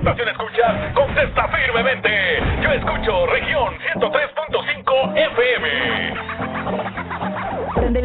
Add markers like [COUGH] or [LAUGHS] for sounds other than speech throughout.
estación escuchas? Contesta firmemente. Yo escucho región 103.5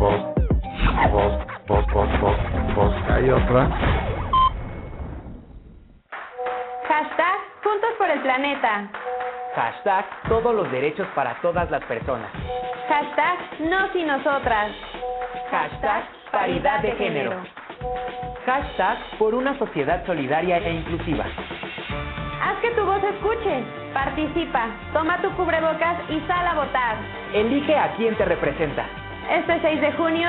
Pues, pues, pues, pues, pues que hay otra Hashtag Juntos por el Planeta. Hashtag todos los derechos para todas las personas. Hashtag Nos y Nosotras. Hashtag paridad de género. Hashtag por una sociedad solidaria e inclusiva. Haz que tu voz escuche. Participa. Toma tu cubrebocas y sal a votar. Elige a quien te representa. Este 6 de junio,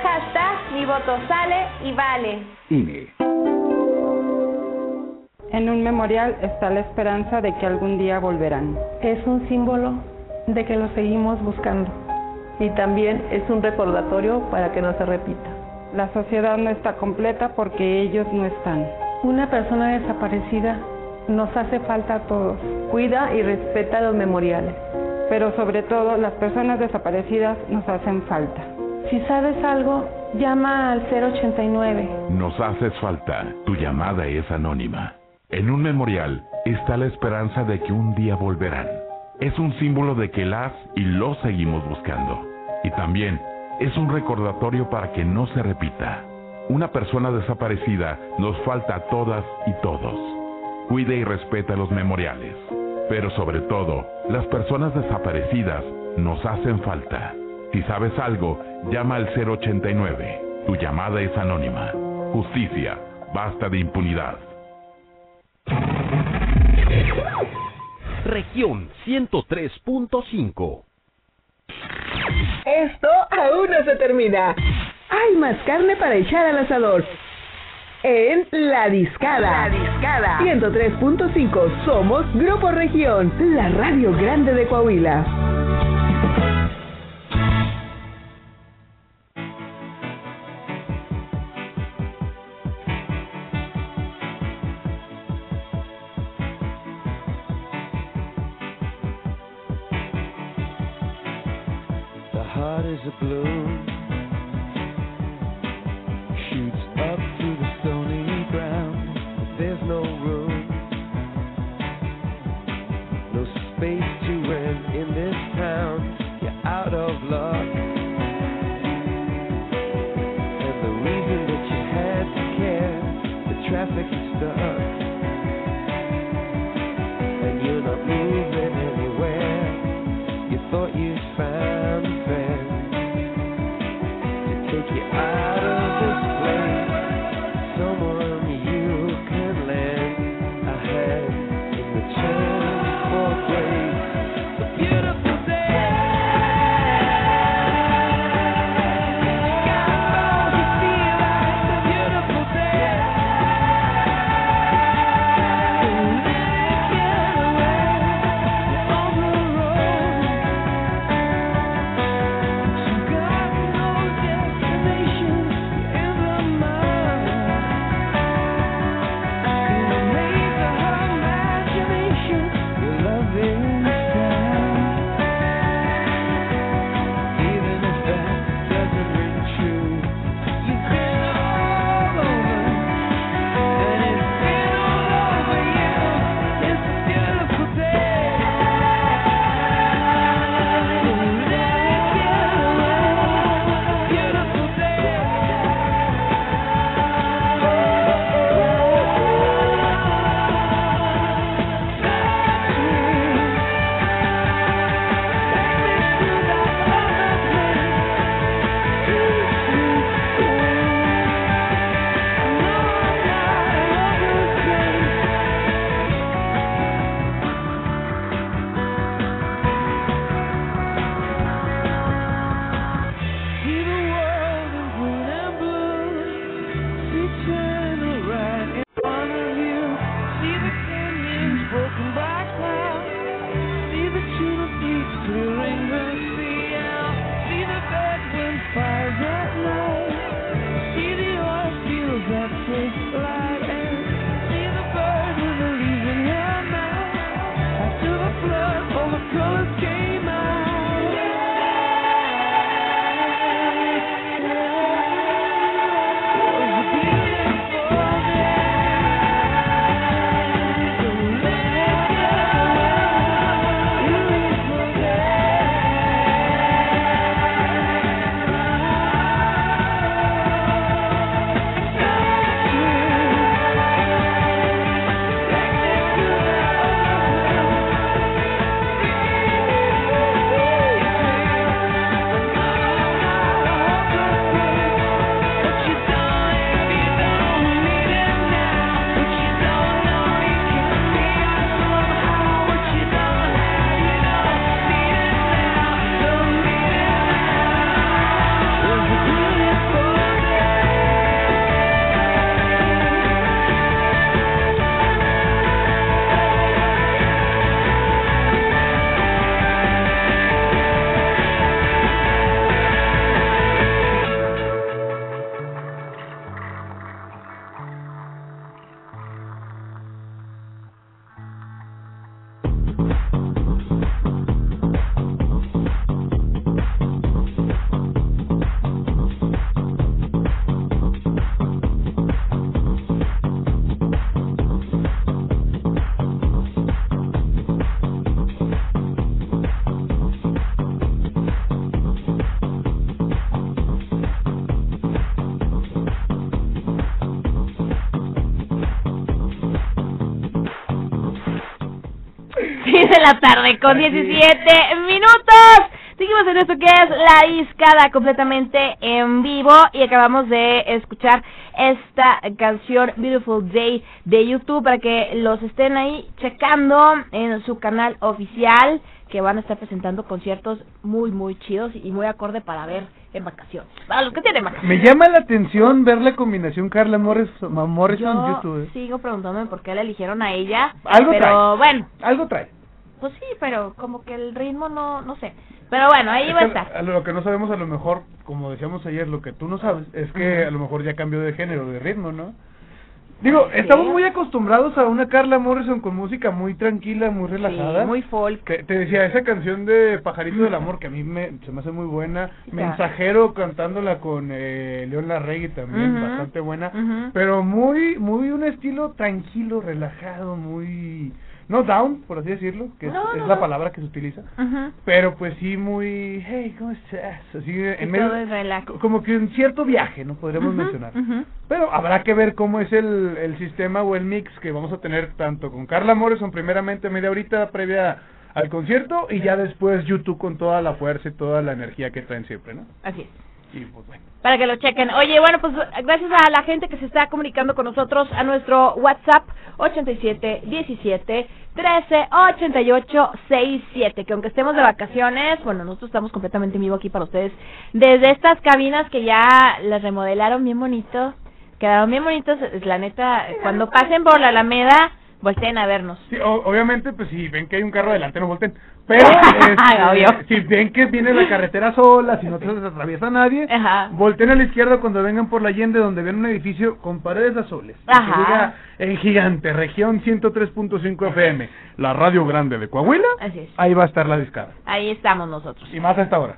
hashtag mi voto sale y vale. INE En un memorial está la esperanza de que algún día volverán. Es un símbolo de que lo seguimos buscando. Y también es un recordatorio para que no se repita. La sociedad no está completa porque ellos no están. Una persona desaparecida nos hace falta a todos. Cuida y respeta los memoriales. Pero sobre todo las personas desaparecidas nos hacen falta. Si sabes algo, llama al 089. Nos haces falta. Tu llamada es anónima. En un memorial está la esperanza de que un día volverán. Es un símbolo de que las y los seguimos buscando. Y también es un recordatorio para que no se repita. Una persona desaparecida nos falta a todas y todos. Cuide y respeta los memoriales. Pero sobre todo, las personas desaparecidas nos hacen falta. Si sabes algo, llama al 089. Tu llamada es anónima. Justicia, basta de impunidad. Región 103.5 Esto aún no se termina. Hay más carne para echar al asador. En La Discada. La Discada. 103.5 Somos Grupo Región, la radio grande de Coahuila. The heart is a balloon, la tarde con 17 minutos. Seguimos en esto que es La Iscada completamente en vivo y acabamos de escuchar esta canción Beautiful Day de YouTube para que los estén ahí checando en su canal oficial que van a estar presentando conciertos muy muy chidos y muy acorde para ver en vacaciones. Para los que tienen vacaciones. Me llama la atención ver la combinación Carla Morrison, Morrison Yo YouTube. sigo preguntándome por qué la eligieron a ella, Algo pero trae. bueno, Algo trae. Pues sí, pero como que el ritmo no no sé. Pero bueno, ahí va a estar. a lo que no sabemos a lo mejor, como decíamos ayer, lo que tú no sabes es que a lo mejor ya cambió de género, de ritmo, ¿no? Digo, Sí. estamos muy acostumbrados a una Carla Morrison con música muy tranquila, muy relajada. muy folk. Te, te decía, esa canción de Pajarito del Amor, que a mí me, se me hace muy buena. Ya. Mensajero cantándola con eh, León Larregui también, Ujú. bastante buena. Ujú. Pero muy, muy un estilo tranquilo, relajado, muy... No down, por así decirlo, que es, No, es no, la palabra que se utiliza. Pero pues sí muy, hey, ¿cómo estás? Así en medio, como que un cierto viaje, ¿no? Podríamos Ujú, mencionar. Pero habrá que ver cómo es el, el sistema o el mix que vamos a tener tanto con Carla Morrison primeramente media horita previa al concierto y ya después YouTube con toda la fuerza y toda la energía que traen siempre, ¿no? Así es. Y pues bueno. Para que lo chequen. Oye, bueno, pues gracias a la gente que se está comunicando con nosotros a nuestro WhatsApp 87 17 13 88 67. Que aunque estemos de vacaciones, bueno, nosotros estamos completamente en vivo aquí para ustedes. Desde estas cabinas que ya las remodelaron bien bonito. Quedaron bien bonitos. La neta, cuando pasen por la Alameda, volteen a vernos. Sí, o- obviamente, pues si ven que hay un carro delante, no volten. Pero [LAUGHS] este, Obvio. si ven que viene la carretera sola, si no se atraviesa nadie, volteen a la izquierda cuando vengan por la Allende, donde ven un edificio con paredes azules. y que Ajá. diga en gigante, región 103.5 FM, la radio grande de Coahuila. Así es. Ahí va a estar la discada. Ahí estamos nosotros. Y más a esta hora.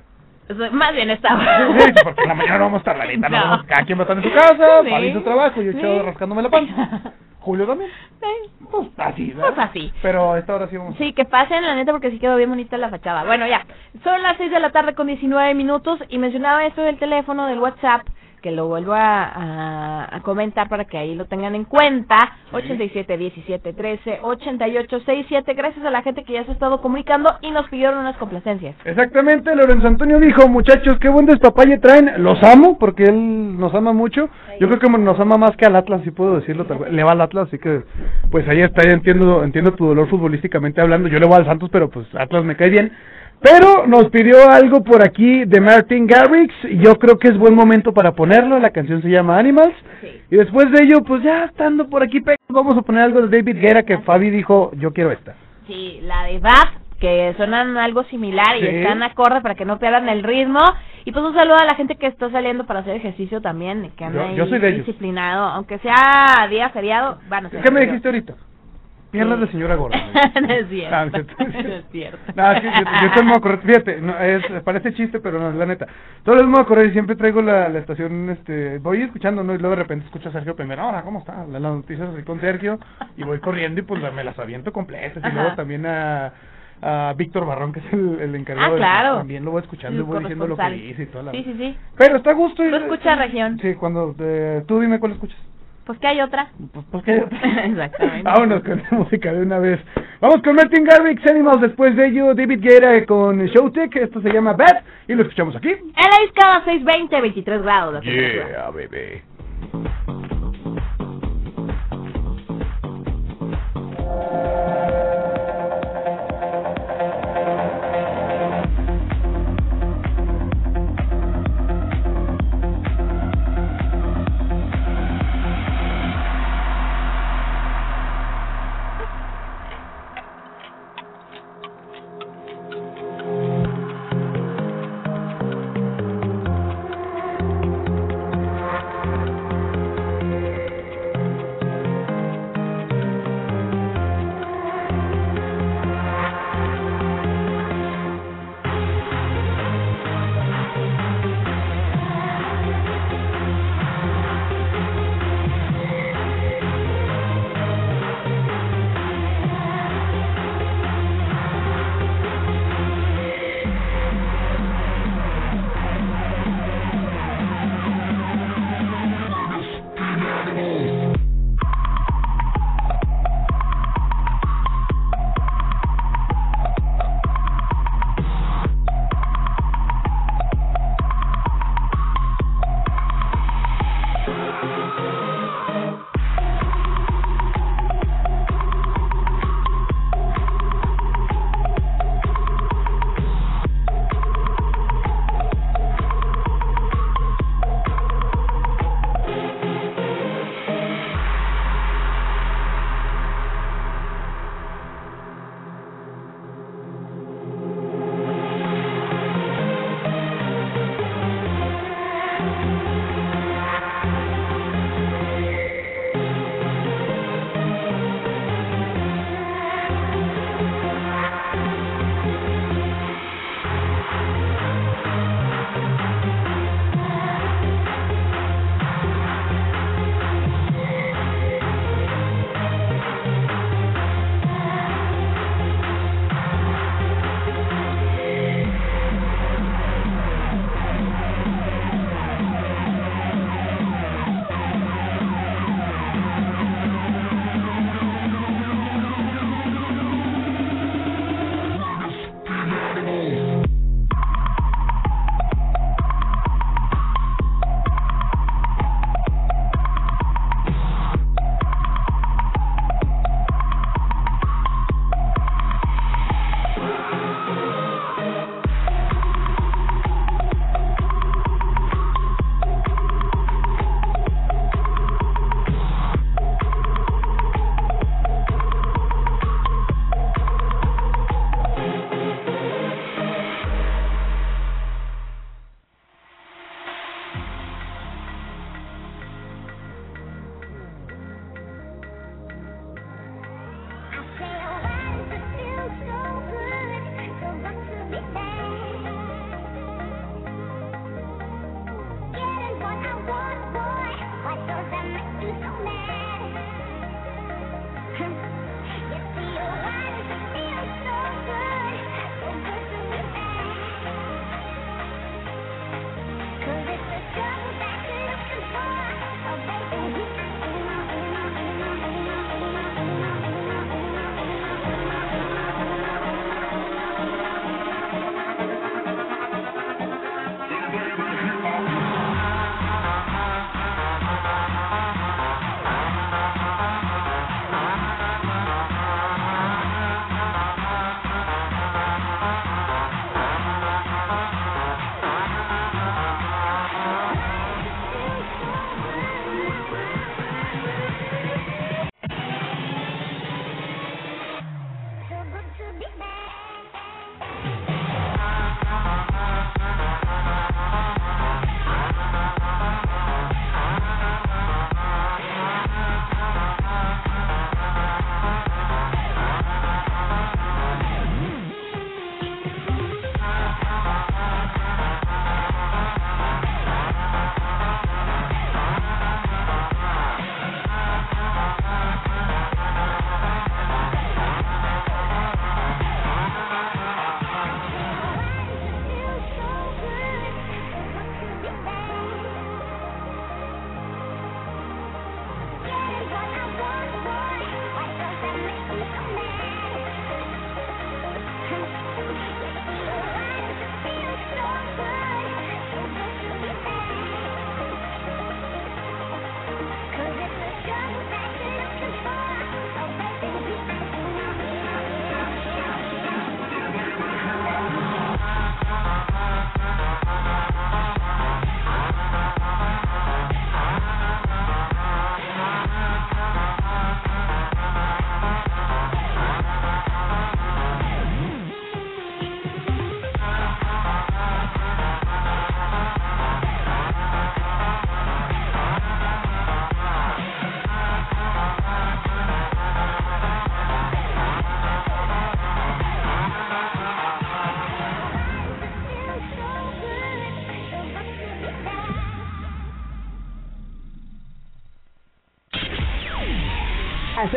Más bien estaba. Sí, porque en la mañana no vamos a estar la neta, no. [LAUGHS] No. vamos- cada quien va a estar en su casa, Sí. Fabi en su trabajo, yo Sí. echado rascándome la panza. [LAUGHS] Julio también. Sí. Pues así, ¿verdad? Pues así. Pero a esta hora sí vamos. Sí, que pasen, la neta, porque sí quedó bien bonita la fachada. Bueno, ya. Son las 6 de la tarde con 19 minutos y mencionaba esto del teléfono, del WhatsApp, que lo vuelvo a, a, a comentar para que ahí lo tengan en cuenta. 87 17 13 88 67. Gracias a la gente que ya se ha estado comunicando y nos pidieron unas complacencias. Exactamente, Lorenzo Antonio dijo, muchachos, qué buen despapalle traen, los amo, porque él nos ama mucho, yo creo que nos ama más que al Atlas, si puedo decirlo, le va al Atlas, así que, pues ahí está, ya entiendo, entiendo tu dolor futbolísticamente hablando, yo le voy al Santos, pero pues Atlas me cae bien, pero nos pidió algo por aquí de Martin Garrix, y yo creo que es buen momento para ponerlo, la canción se llama Animals, y después de ello, pues ya estando por aquí, vamos a poner algo de David Guerra, que Fabi dijo, yo quiero esta. Sí, la de Bab, que suenan algo similar y Sí. están acorde para que no pierdan el ritmo. Y pues un saludo a la gente que está saliendo para hacer ejercicio también, que anda Yo- soy de ellos. disciplinado. Aunque sea día feriado, van a ser. ¿Qué me dijiste ahorita? Piernas de señora gorda. no [LAUGHS] es cierto. Ah, [LAUGHS] no es cierto. no es cierto. Yo, yo estoy muy a correr, fíjate, no, es, parece chiste, pero no, es la neta. Todos los me voy a correr y siempre traigo la, la estación, este, voy escuchando, ¿no? Y luego de repente escucho a Sergio primero, ahora, ¿cómo está? La- Las noticias así con Sergio, y voy corriendo y pues la- me las aviento completas. Y luego también a, a Víctor Barrón, que es el, el encargado. Ah, de- claro. También lo voy escuchando y voy diciendo lo que dice y toda la... Sí, sí, sí. Pero está a gusto. ¿Tú escuchas región? Sí, cuando, eh, tú dime cuál escuchas. Pues que hay otra. Pues, pues que [LAUGHS] Exactamente. Vámonos con la música de una vez. Vamos con Martin Garrix, Animals, después de ello David Guerra con Showtech, esto se llama Bad, y lo escuchamos aquí. En la escala 620, 23 grados. Yeah, bebé.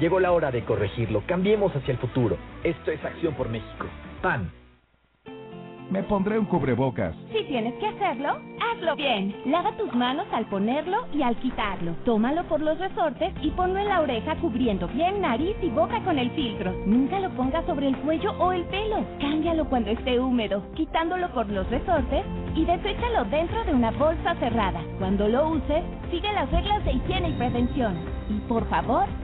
Llegó la hora de corregirlo. Cambiemos hacia el futuro. Esto es Acción por México. PAN. Me pondré un cubrebocas. Si tienes que hacerlo, hazlo bien. Lava tus manos al ponerlo y al quitarlo. Tómalo por los resortes y ponlo en la oreja cubriendo bien nariz y boca con el filtro. Nunca lo pongas sobre el cuello o el pelo. Cámbialo cuando esté húmedo, quitándolo por los resortes y deséchalo dentro de una bolsa cerrada. Cuando lo uses, sigue las reglas de higiene y prevención. Y por favor,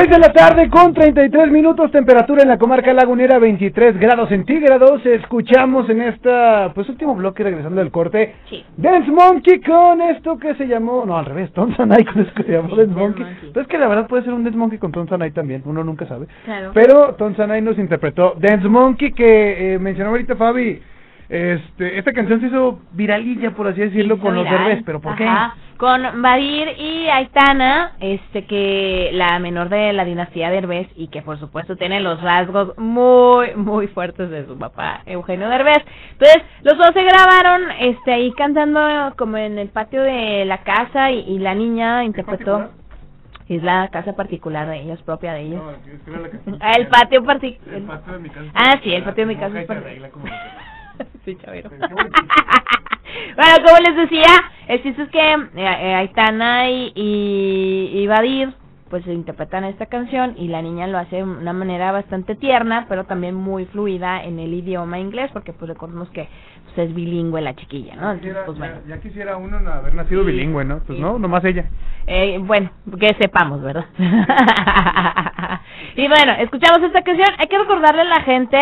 6 de la tarde con 33 minutos, temperatura en la comarca lagunera 23 grados centígrados. Escuchamos en esta, pues último bloque regresando del corte, Dance Monkey con esto que se llamó, no al revés, Tonsanay con esto que se llamó Dance Monkey. Pues es que la verdad puede ser un Dance Monkey con Tonsanay también, uno nunca sabe. Claro. Pero Tonsanay nos interpretó Dance Monkey que eh, mencionó ahorita Fabi. Este, esta canción se hizo viralilla, por así decirlo, con los. Derbez, pero ¿por qué? Con Badir y Aitana, este que la menor de la dinastía Derbez y que por supuesto tiene los rasgos muy muy fuertes de su papá Eugenio Derbez. Entonces, los dos se grabaron este ahí cantando como en el patio de la casa y, y la niña interpretó es la casa particular de ellos, propia de ellos. Ah, el patio particular. El patio de mi casa. Ah, sí, el patio de mi casa es [LAUGHS] sí, chavero. [LAUGHS] bueno, como les decía, el chiste es que eh, eh, Aitana y, y, y Badir pues interpretan esta canción y la niña lo hace de una manera bastante tierna, pero también muy fluida en el idioma inglés, porque pues recordemos que pues, es bilingüe la chiquilla, ¿no? Entonces, Quisiera- pues bueno. ya, ya quisiera uno haber nacido bilingüe, ¿no? Pues no, nomás ella. Eh, bueno, que sepamos, ¿verdad? [LAUGHS] y bueno, escuchamos esta canción. Hay que recordarle a la gente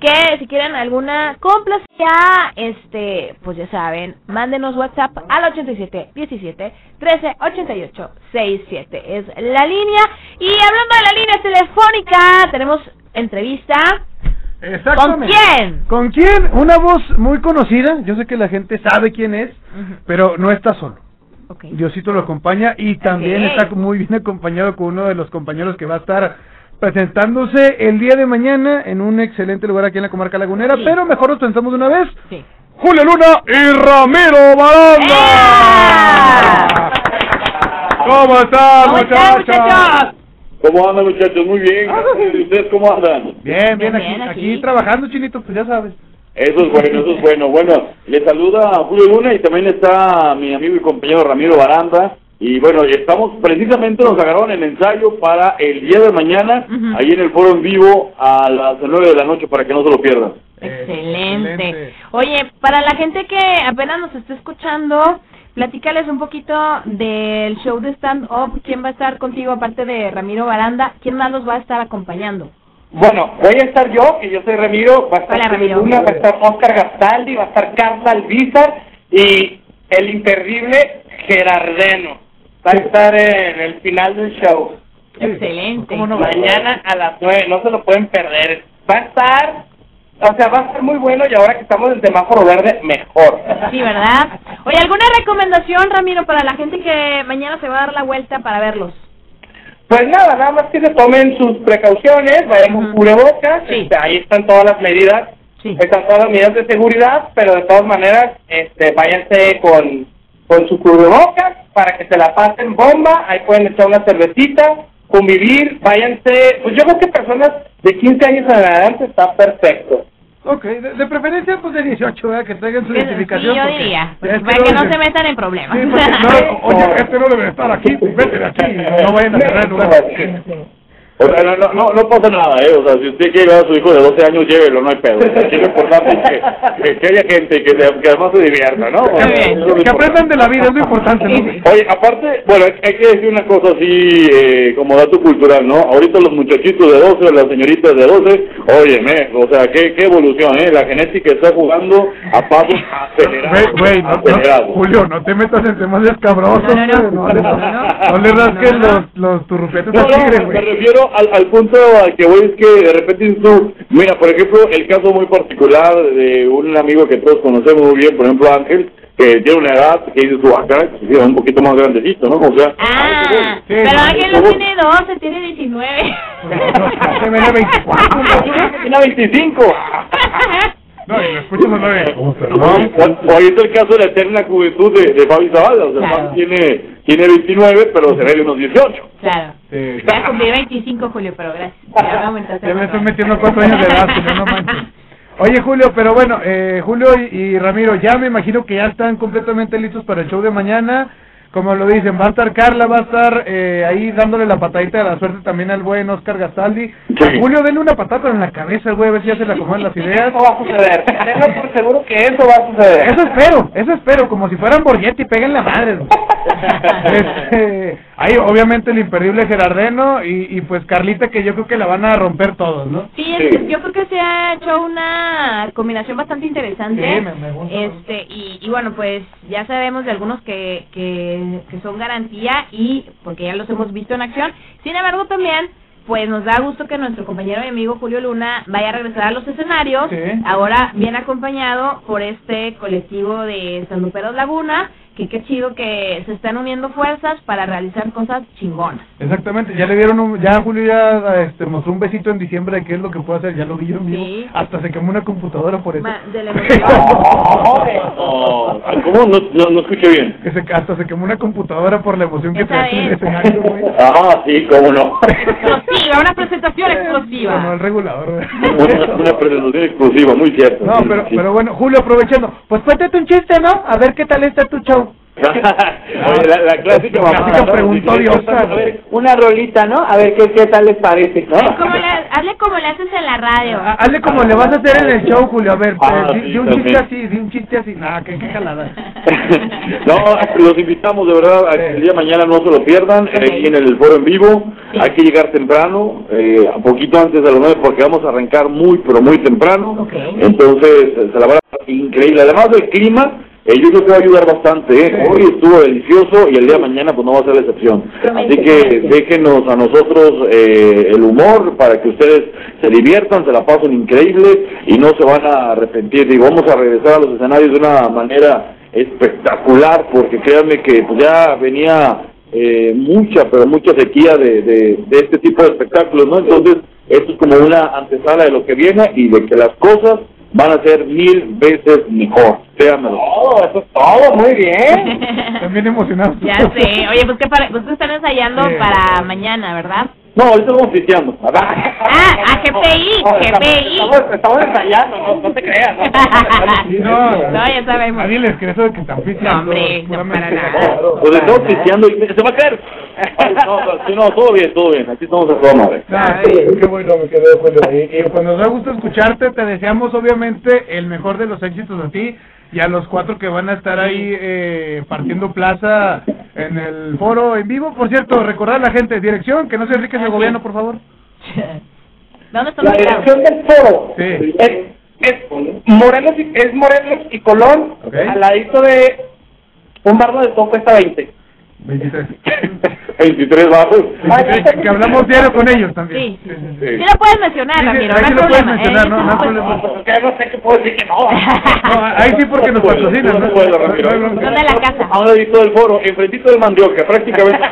que si quieren alguna complacía, este, pues ya saben, mándenos WhatsApp al 87 17 13 88 67 es la línea. Y hablando de la línea telefónica, tenemos entrevista. ¿Con quién? ¿Con quién? Una voz muy conocida. Yo sé que la gente sabe quién es, pero no está solo. Diosito lo acompaña y también está muy bien acompañado con uno de los compañeros que va a estar presentándose el día de mañana en un excelente lugar aquí en la comarca lagunera. Pero mejor nos pensamos de una vez. Sí. Julio Luna y Ramiro Baranda. ¿Cómo están, ¿Cómo están, muchachos? ¿Cómo andan muchachos? Muy bien. ¿Y ustedes cómo andan? Bien, bien, Bien, aquí, bien, aquí aquí. trabajando, Chinito, pues ya sabes. Eso es bueno, eso es bueno. Bueno, les saluda Julio Luna y también está mi amigo y compañero Ramiro Baranda. Y bueno, estamos precisamente nos agarraron el ensayo para el día de mañana, ahí en el foro en vivo a las 9 de la noche para que no se lo pierdan. Excelente. Oye, para la gente que apenas nos está escuchando, platícales un poquito del show de stand-up. ¿Quién va a estar contigo aparte de Ramiro Baranda? ¿Quién más los va a estar acompañando? Bueno, voy a estar yo, que yo soy Ramiro, va a estar Hola, Ramiro. Luna, va a estar Oscar Gastaldi, va a estar Carla Alvizar y el imperdible Gerardeno. Va a estar en el final del show. Excelente. Mañana a las nueve, no se lo pueden perder. Va a estar, o sea, va a estar muy bueno y ahora que estamos en semáforo verde, mejor. Sí, ¿verdad? Oye, ¿alguna recomendación, Ramiro, para la gente que mañana se va a dar la vuelta para verlos? Pues nada, nada más que se tomen sus precauciones, vayan con cubrebocas, este, ahí están todas las medidas, están todas las medidas de seguridad, pero de todas maneras, este, váyanse con, con su cubrebocas para que se la pasen bomba, ahí pueden echar una cervecita, convivir, váyanse, pues yo creo que personas de 15 años en adelante está perfecto. Ok, de, de preferencia pues de 18, ¿verdad? Que traigan su Sí, identificación. yo porque diría, para que no se metan en problemas. Sí, no, oye, [LAUGHS] este no debe estar aquí, vete de aquí, no vayan a cerrar el lugar. O sea, no, no, no, pasa nada, ¿eh? O sea, si usted quiere llevar a su hijo de 12 años, llévelo, no hay pedo. Aquí lo importante es que, que, que haya gente que, se- que además se divierta, ¿no? O sea, lo Que importante. aprendan de la vida, es lo importante, ¿no? Oye, aparte, bueno, hay, que decir una cosa así eh, como dato cultural, ¿no? Ahorita los muchachitos de 12, las señoritas de 12, óyeme, o sea, qué, qué evolución, ¿eh? La genética está jugando a pasos acelerados. Güey, no, no, acelerados. Julio, no te metas en temas escabrosos, No, no, no. le, no le rasques los, los turrupetes No, al no, tigre, me güey. refiero al, al punto al que voy es que de repente tú, mira, por ejemplo, el caso muy particular de un amigo que todos conocemos muy bien, por ejemplo Ángel, que tiene una edad que dices tú, acá, un poquito más grandecito, ¿no? O sea, Ah, pero Ángel no tiene 12, tiene 19. Se ve de 24, tiene 25. No, y lo escuchas a la vez. O, o ahí está el caso de la eterna juventud de, de Fabi Zavala, o sea, Claro. Fabi tiene, tiene 29, pero se ve de unos 18. Claro. Voy a cumplir 25, Julio, pero gracias. Ya me. Ya estoy metiendo cuatro años de edad, Julio, no [LAUGHS] manches. Oye, Julio, pero bueno, eh, Julio y, y Ramiro, ya me imagino que ya están completamente listos para el show de mañana. Como lo dicen, va a estar Carla, va a estar eh, ahí dándole la patadita de la suerte también al buen Oscar Gastaldi. Julio, denle una patada pero en la cabeza, güey, a ver si ya se le acomodan las ideas. Eso va a suceder. Tengo por seguro que eso va a suceder. Eso espero, eso espero, como si fueran Borghetti, peguen la madre. güey. [LAUGHS] Este, ahí obviamente el imperdible Gerardeno y, y pues Carlita que yo creo que la van a romper todos, ¿no? Sí, es- yo creo que se ha hecho una combinación bastante interesante. Sí, me- me gusta. Este y, y bueno, pues ya sabemos de algunos que, que, que son garantía y porque ya los hemos visto en acción. Sin embargo, también pues nos da gusto que nuestro compañero y amigo Julio Luna vaya a regresar a los escenarios, Sí. ahora bien acompañado por este colectivo de San Luperos Laguna, que qué chido que se están uniendo fuerzas para realizar cosas chingonas. Exactamente, ya le dieron un, ya Julio ya este, mostró un besito en diciembre de qué es lo que puede hacer, ya lo vieron vivo, hasta se quemó una computadora por eso. Ma- de la emoción. [LAUGHS] Oh, ¿Cómo? No, no, no escuché bien. Que se, hasta se quemó una computadora por la emoción que trae en el es. escenario, güey. Ah, sí, cómo no. Explosiva, una presentación No, explosiva. no, el regulador. [LAUGHS] Una, una presentación exclusiva, muy cierto. No, sí, pero, sí. pero bueno, Julio, aprovechando, pues cuéntate un chiste, ¿no? A ver qué tal está tu show. Oye, la, la clásica mamá. ¿no? preguntó a ver, Una rolita, ¿no? A ver qué, qué tal les parece. Como le, hazle como le haces en la radio. Ah, Hazle como le vas a hacer en el show, Julio, a ver, Ah, eh, di, sí, di un también. chiste así, di un chiste así, nada, qué, qué jalada. [LAUGHS] No, los invitamos de verdad a que el día de mañana no se lo pierdan, eh, ahí en el foro en vivo. Hay que llegar temprano, eh, a poquito antes de las nueve, porque vamos a arrancar muy, pero muy temprano. Entonces, eh, se la va a dar increíble. Además del clima, eh, yo creo que va a ayudar bastante. ¿eh? Hoy estuvo delicioso y el día de mañana pues no va a ser la excepción. Así que déjenos a nosotros eh, el humor para que ustedes se diviertan, se la pasen increíble y no se van a arrepentir. Digo, vamos a regresar a los escenarios de una manera espectacular porque créanme que pues ya venía eh, mucha, pero mucha sequía de, de, de este tipo de espectáculos, ¿no? Entonces, esto es como una antesala de lo que viene y de que las cosas van a ser mil veces mejor, créanmelo. Todo, eso es todo, muy bien. [LAUGHS] También emocionado. Ya sé. Oye, pues que para, pues que están ensayando Sí. para mañana, ¿verdad? No, ahorita estamos pisteando. Ah, a GPI, GPI. Estamos, estamos ensayando, no, no te creas. No, [LAUGHS] No, ya sabemos. Nadie les cree eso de que están pisteando. No, hombre, no para nada. Pues estamos pisteando y se va a caer. No, no, sí, no, todo bien, todo bien. Aquí estamos a toda madre. Sí, qué bueno me quedé, Julio. Y, y pues nos da gusto escucharte, te deseamos obviamente el mejor de los éxitos a ti y a los cuatro que van a estar ahí eh, partiendo plaza en el foro en vivo. Por cierto, recordar a la gente, dirección, que no se enrique el gobierno, por favor. [LAUGHS] ¿Dónde está La dirección del foro Sí. es, es Morelos y, es Morelos y Colón, Ok. al ladito de un barrio de todo cuesta 20. 23. 23 [LAUGHS] bajos. que hablamos diario con ellos también. Sí, sí, Sí lo puedes mencionar, Sí, sí, Ramiro, ahí no hay sí lo puedes problema. mencionar, eh, no, sí no lo puedes- problema. Ya no sé qué puedo decir que no. No, ahí sí porque nos patrocinan. No puedo, Ramiro. ¿Dónde la casa? A un ladito del foro, enfrentito del mandioca, prácticamente. [LAUGHS]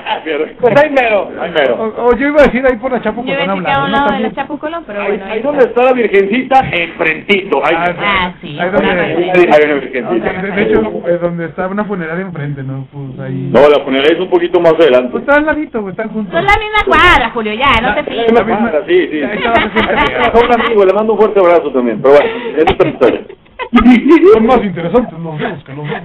Pues ahí mero. Ahí mero. O, o yo iba a decir ahí por la Chapo Yo iba a decir que a un hablando. lado ¿no? de la También. Chapo Colón, pero Ahí, bueno. ahí donde está la virgencita, enfrentito. Ahí, Ah, sí. Ahí donde- ahí hay una virgencita. De, de hecho, eh, donde está una funeraria enfrente, ¿no? Pues ahí. No, la funeraria es un poquito más adelante. Pues está al ladito, güey, están juntos. Son la misma cuadra, Julio, ya, no te La fijas. misma cuadra, sí, sí. Es [LAUGHS] un amigo, le mando un fuerte abrazo también. Pero bueno, esa es otra historia. [LAUGHS] Son más interesantes los dos que los dos.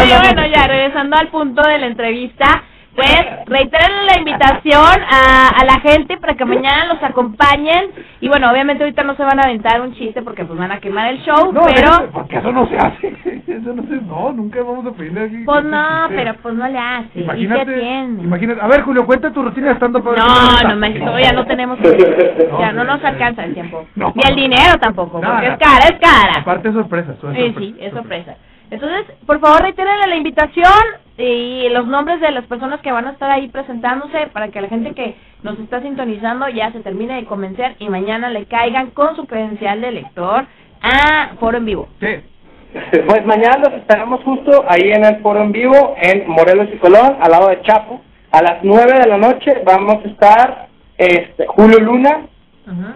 Oye, bueno, ya, regresando al punto de la entrevista, pues reiteren la invitación a, a la gente para que mañana los acompañen. Y bueno, obviamente ahorita no se van a aventar un chiste porque pues van a quemar el show, No, pero... porque eso no se hace. [LAUGHS] Eso no se, no, nunca vamos a pedirle aquí. Pues no, pero pues no le hace. ¿Y qué Imagínate, tiene? imagínate. A ver, Julio, cuenta tu rutina estando para [LAUGHS] No, no, me- ya no tenemos... Ya no nos alcanza el tiempo. No. Ni el dinero tampoco, porque es cara, es cara. Aparte es sorpresa. es Sí, sorpresa. sí, es sorpresa. Entonces, por favor, reiteren la invitación y los nombres de las personas que van a estar ahí presentándose para que la gente que nos está sintonizando ya se termine de convencer y mañana le caigan con su credencial de lector a Foro en Vivo. Sí. Pues mañana los esperamos justo ahí en el foro en vivo en Morelos y Colón, al lado de Chapo. A las 9 de la noche vamos a estar este, Julio Luna,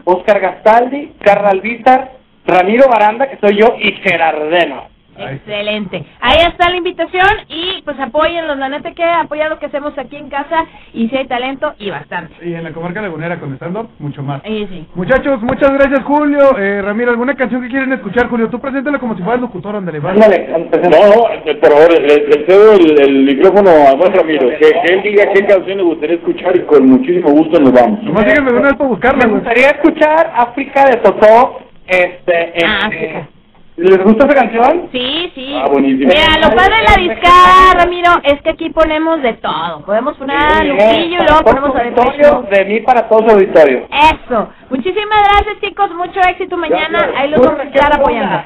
Oscar Gastaldi, Carla Alvízar, Ramiro Baranda, que soy yo, y Gerardeno. Excelente. Ahí está la invitación y pues apóyenlos, la neta que apoya lo que hacemos aquí en casa y si hay talento y bastante. Y en la comarca lagunera con stand-up, mucho más. Sí, sí. Muchachos, muchas gracias, Julio. Eh, Ramiro, ¿alguna canción que quieren escuchar, Julio? Tú preséntala como si fueras locutor, ándale, va. No, no, eh, por favor, le, le cedo el, el micrófono a buen Ramiro, que, que él diga qué canción le gustaría escuchar y con muchísimo gusto nos vamos. Nomás díganme una vez para buscarla, Me gustaría escuchar África de Totó. Este, en- Ah, eh, ¿Les gusta esa canción? Sí, sí. Ah, buenísimo. Mira, lo padre de la discada, Ramiro, es que aquí ponemos de todo. Podemos poner a Lupillo y luego ponemos a Depeche de mí para todo su auditorio. Eso. Muchísimas gracias, chicos. Mucho éxito mañana. Gracias. Ahí los vamos a estar apoyando.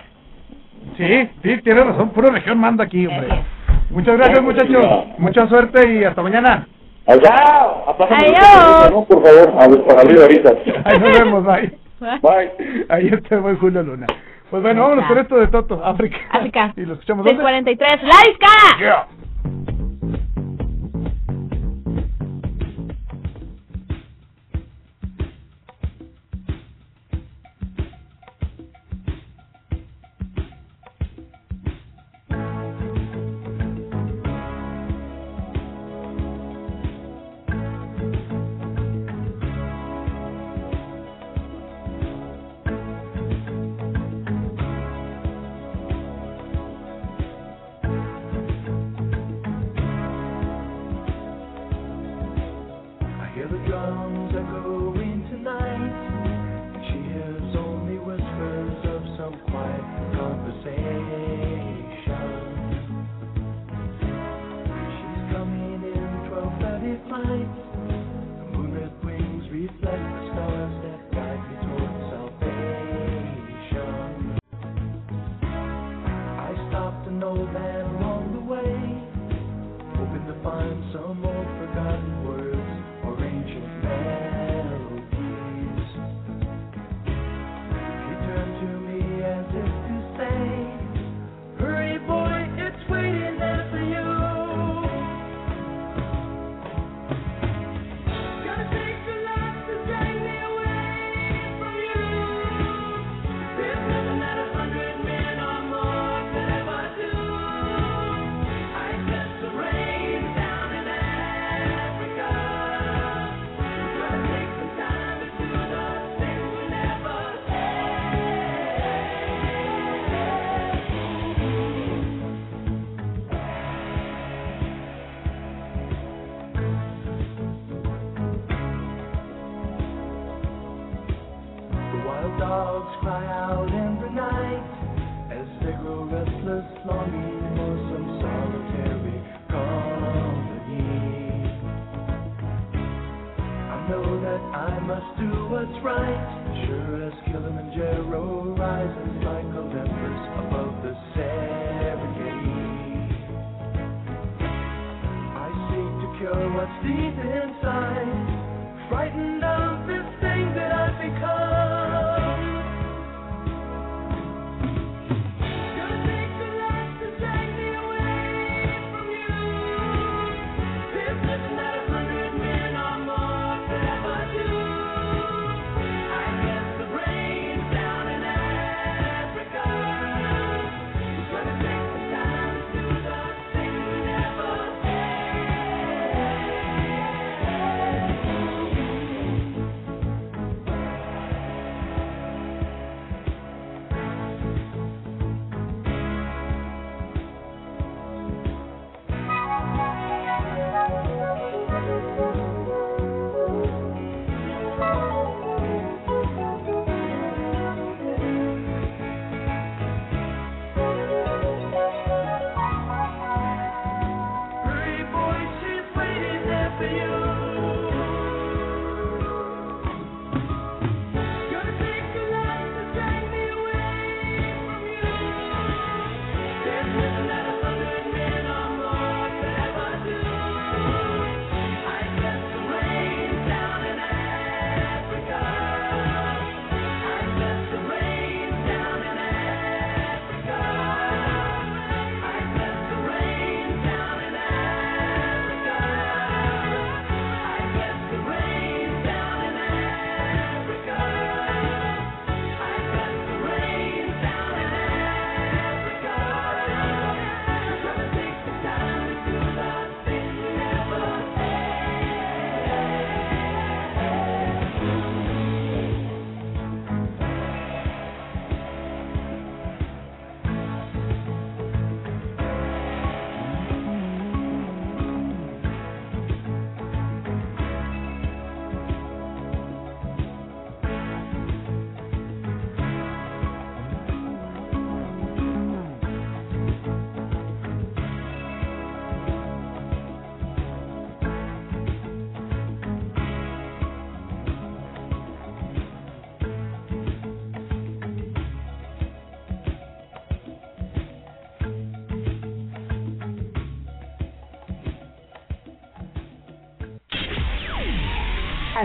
Sí, sí, tienes razón. Puro región manda aquí, hombre. Muchas gracias, muchachos. Mucha suerte y hasta mañana. Chao. Adiós. teléfono, por favor, a abrir ahorita. Ahí nos vemos, bye. Bye. Ahí está el buen Julio Luna. Pues bueno, vámonos con esto de Toto, África. África. [LAUGHS] Y lo escuchamos dónde? 643. ¡La discada! Yeah. some more.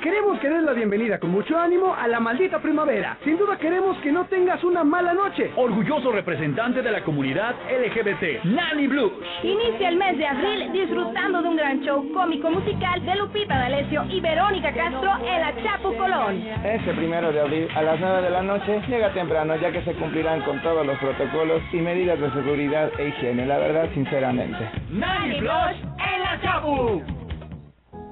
Queremos que des la bienvenida con mucho ánimo a la maldita primavera. Sin duda queremos que no tengas una mala noche. Orgulloso representante de la comunidad LGBT, Nani Blues. Inicia el mes de abril disfrutando de un gran show cómico musical de Lupita D'Alessio y Verónica Castro en la Chapu Colón. Este primero de abril a las 9 de la noche llega temprano ya que se cumplirán con todos los protocolos y medidas de seguridad e higiene, la verdad sinceramente. Nani Blues en la Chapu.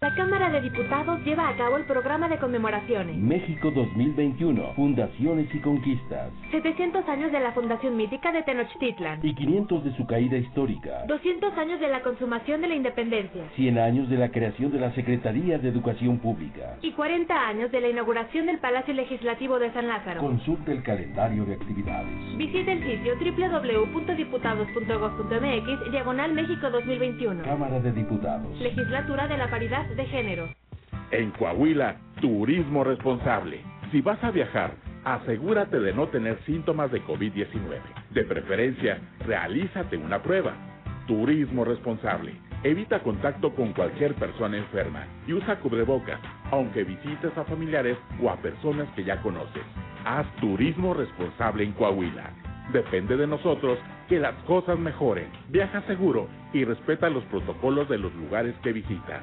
La Cámara de Diputados lleva a cabo el programa de conmemoraciones. México 2021, Fundaciones y Conquistas. 700 años de la Fundación Mítica de Tenochtitlan. Y 500 de su caída histórica. 200 años de la consumación de la independencia. 100 años de la creación de la Secretaría de Educación Pública. Y 40 años de la inauguración del Palacio Legislativo de San Lázaro. Consulta el calendario de actividades. Visita el sitio www.diputados.gov.mx Diagonal México 2021. Cámara de Diputados. Legislatura de la Paridad de Género. En Coahuila, turismo responsable. Si vas a viajar, asegúrate de no tener síntomas de COVID-19. De preferencia, realízate una prueba. Turismo responsable. Evita contacto con cualquier persona enferma y usa cubrebocas, aunque visites a familiares o a personas que ya conoces. Haz turismo responsable en Coahuila. Depende de nosotros que las cosas mejoren. Viaja seguro y respeta los protocolos de los lugares que visitas.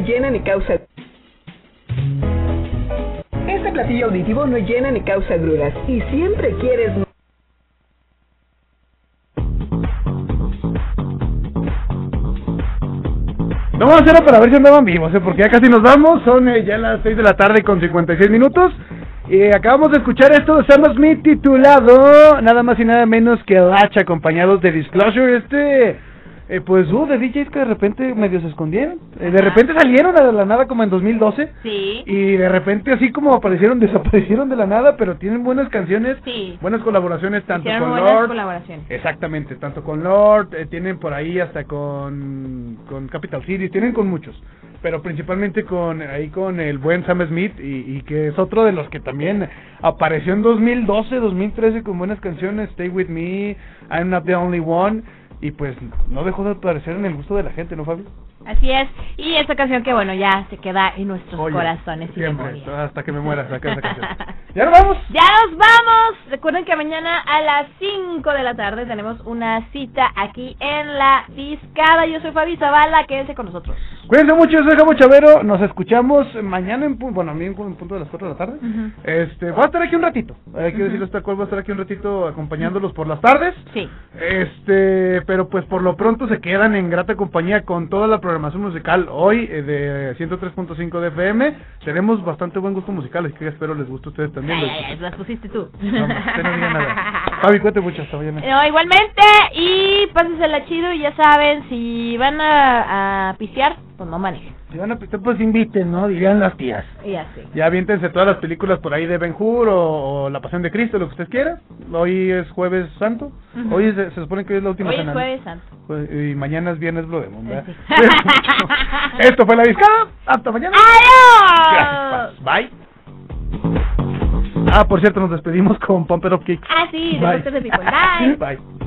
Llena ni causa. Este platillo auditivo no llena ni causa gruras. Y siempre quieres. No vamos a hacerlo para ver si andaban vivos, ¿eh? porque ya casi nos vamos. Son eh, ya las 6 de la tarde con 56 minutos. Y acabamos de escuchar esto de Sam Smith titulado nada más y nada menos que Latch, acompañados de Disclosure. Este, eh, pues, uh, de DJs que de repente medio se escondieron. Eh, de repente salieron de la nada como en 2012. Sí. Y de repente así como aparecieron, [LAUGHS] desaparecieron de la nada, pero tienen buenas canciones, Sí. buenas colaboraciones tanto Hicieron con Lord. colaboraciones. Exactamente, tanto con Lord, eh, tienen por ahí hasta con, con Capital City, tienen con muchos, pero principalmente con ahí con el buen Sam Smith y, y que es otro de los que también apareció en 2012, 2013 con buenas canciones, Stay With Me, I'm Not The Only One, y pues no dejó de aparecer en el gusto de la gente, ¿no, Fabio? Así es. Y esta canción que, bueno, ya se queda en nuestros Oye, corazones y Siempre, hasta que me muera. [LAUGHS] ¿Ya nos vamos? ¡Ya nos vamos! Recuerden que mañana a las 5 de la tarde tenemos una cita aquí en La Discada. Yo soy Fabi Zavala, quédense con nosotros. Cuídense mucho, yo soy Jamo Chavero, nos escuchamos mañana en, pu- bueno, a mí en pu- en punto de las 4 de la tarde. Este, voy a estar aquí un ratito. Hay que decirles tal cual, voy a estar aquí un ratito acompañándolos por las tardes. Sí. Este, pero pues por lo pronto se quedan en grata compañía con toda la programación musical hoy eh, de 103.5 de FM. Tenemos bastante buen gusto musical, así que espero les guste a ustedes también. Ay, ay, ay, las pusiste tú. No, no. [LAUGHS] Fabi, cuente mucho, hasta mañana. No, igualmente, y pásensela chido y ya saben, si van a, a pisear, pues no manejen. Si van a pistear, pues inviten, ¿no? Dirían las tías. Y así. Ya aviéntense todas las películas por ahí de Ben Hur o, o La Pasión de Cristo, lo que ustedes quieran. Hoy es Jueves Santo. Hoy es- se, supone que hoy es la última Hoy es cena. ¿no? Jueves Santo. Jue- Y mañana es Viernes Blue Demon, ¿verdad? Sí. [LAUGHS] Esto fue La Discada. Hasta mañana. ¡Adiós! Gracias, Bye. Ah, por cierto, nos despedimos con Pump It Up Kicks. Ah, sí, de. Bye. Bye. [LAUGHS]